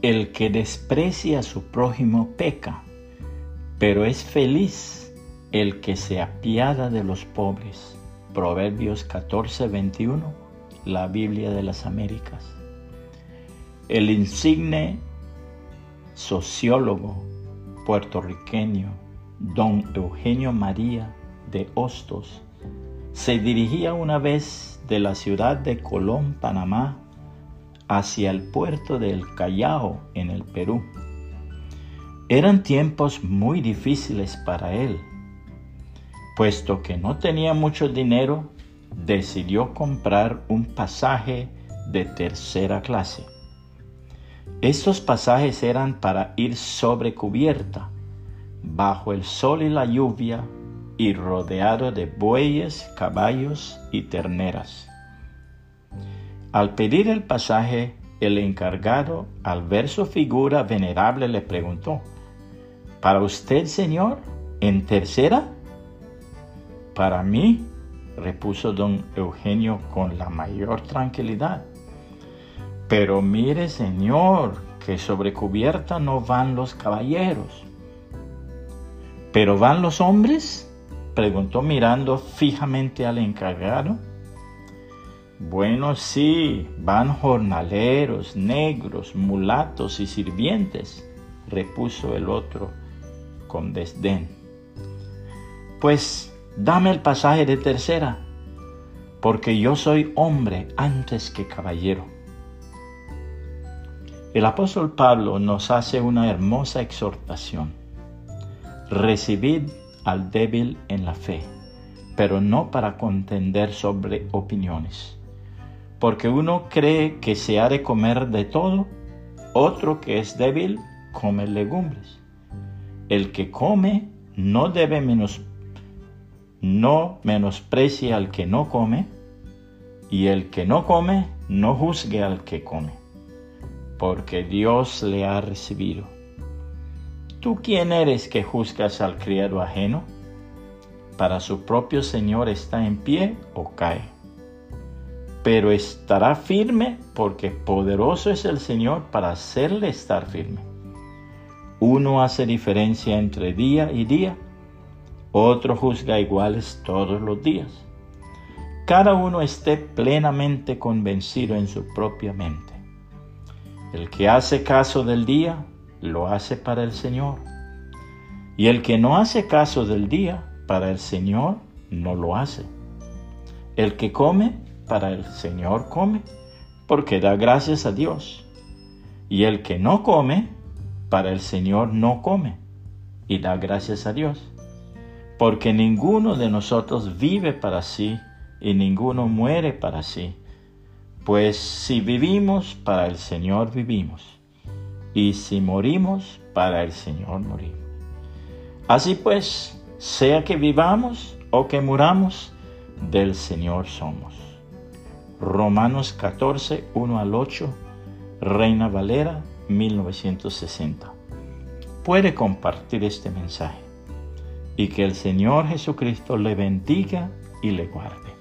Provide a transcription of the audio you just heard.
El que desprecia a su prójimo peca, pero es feliz el que se apiada de los pobres. Proverbios 14, 21, la Biblia de las Américas. El insigne sociólogo puertorriqueño don Eugenio María de Hostos se dirigía una vez de la ciudad de Colón, Panamá, hacia el puerto del Callao, en el Perú. Eran tiempos muy difíciles para él. Puesto que no tenía mucho dinero, decidió comprar un pasaje de tercera clase. Estos pasajes eran para ir sobre cubierta, bajo el sol y la lluvia, y rodeado de bueyes, caballos y terneras. Al pedir el pasaje, el encargado, al ver su figura venerable, le preguntó, ¿Para usted, señor, en tercera? Para mí, repuso don Eugenio con la mayor tranquilidad. Pero mire, señor, que sobre cubierta no van los caballeros. ¿Pero van los hombres? preguntó mirando fijamente al encargado. Bueno, sí, van jornaleros, negros, mulatos y sirvientes, repuso el otro con desdén. Pues dame el pasaje de tercera, porque yo soy hombre antes que caballero. El apóstol Pablo nos hace una hermosa exhortación. Recibid al débil en la fe, pero no para contender sobre opiniones. Porque uno cree que se ha de comer de todo, otro que es débil come legumbres. El que come no debe menos no menosprecie al que no come, y el que no come no juzgue al que come, porque Dios le ha recibido. ¿Tú quién eres que juzgas al criado ajeno? Para su propio Señor está en pie o cae. Pero estará firme porque poderoso es el Señor para hacerle estar firme. Uno hace diferencia entre día y día, otro juzga iguales todos los días. Cada uno esté plenamente convencido en su propia mente. El que hace caso del día, lo hace para el Señor. Y el que no hace caso del día, para el Señor no lo hace. El que come, para el Señor come, porque da gracias a Dios. Y el que no come, para el Señor no come, y da gracias a Dios. Porque ninguno de nosotros vive para sí, y ninguno muere para sí. Pues si vivimos, para el Señor vivimos y si morimos, para el Señor morimos. Así pues, sea que vivamos o que muramos, del Señor somos. Romanos 14, 1 al 8, Reina Valera, 1960. Puede compartir este mensaje y que el Señor Jesucristo le bendiga y le guarde.